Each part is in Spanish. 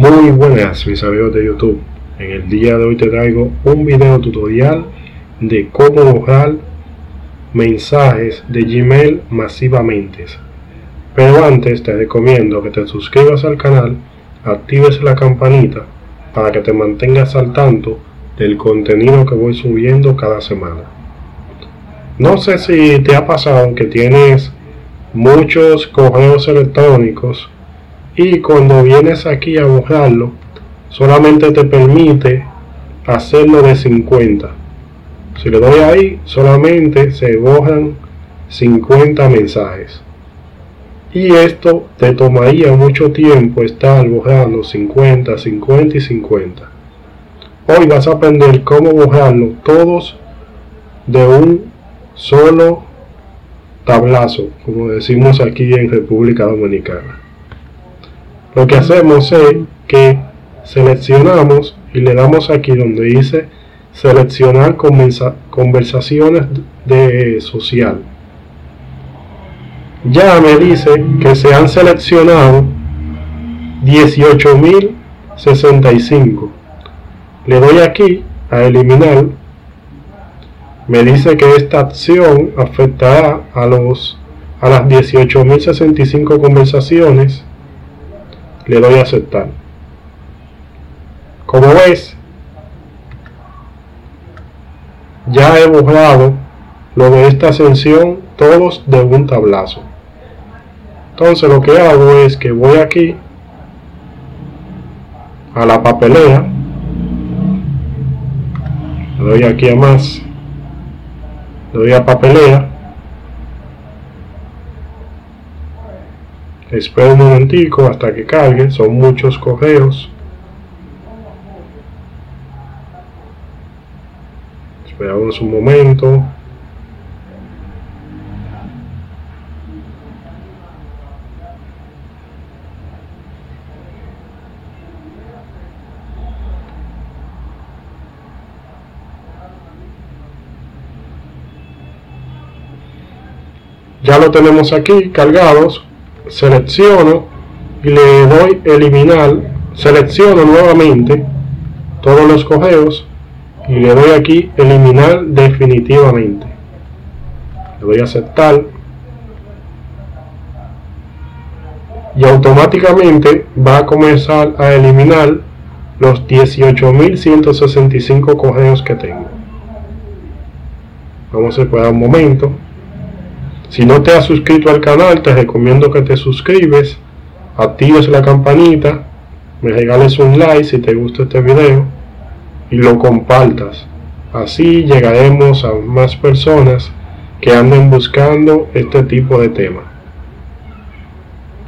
Muy buenas mis amigos de YouTube. En el día de hoy te traigo un video tutorial de cómo borrar mensajes de Gmail masivamente. Pero antes te recomiendo que te suscribas al canal, actives la campanita para que te mantengas al tanto del contenido que voy subiendo cada semana. No sé si te ha pasado que tienes muchos correos electrónicos y cuando vienes aquí a borrarlo solamente te permite hacerlo de 50 si le doy ahí solamente se borran 50 mensajes. Y esto te tomaría mucho tiempo estar borrando 50, 50 y 50 hoy vas a aprender cómo borrarlo todos de un solo tablazo como decimos aquí en República Dominicana lo que hacemos es que seleccionamos y le damos aquí donde dice seleccionar conversaciones de social. Ya me dice que se han seleccionado 18.065 le doy aquí a eliminar. Me dice que esta acción afectará a los a las 18.065 conversaciones le doy a aceptar. Como ves, ya he borrado lo de esta ascensión todos de un tablazo. Entonces lo que hago es que voy aquí a la papelera, le doy aquí a más, le doy a papelera espero un momentico hasta que cargue son muchos correos. Esperamos un momento. Ya lo tenemos aquí cargados selecciono y le doy eliminar, selecciono nuevamente todos los correos y le doy aquí eliminar definitivamente. Le doy a aceptar y automáticamente va a comenzar a eliminar los 18.165 correos que tengo. Vamos a esperar un momento. Si no te has suscrito al canal, te recomiendo que te suscribes, actives la campanita, me regales un like si te gusta este video y lo compartas. Así llegaremos a más personas que anden buscando este tipo de tema.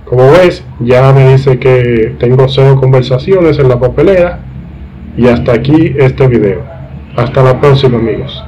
Como ves, ya me dice que tengo cero conversaciones en la papelera y hasta aquí este video. Hasta la próxima amigos.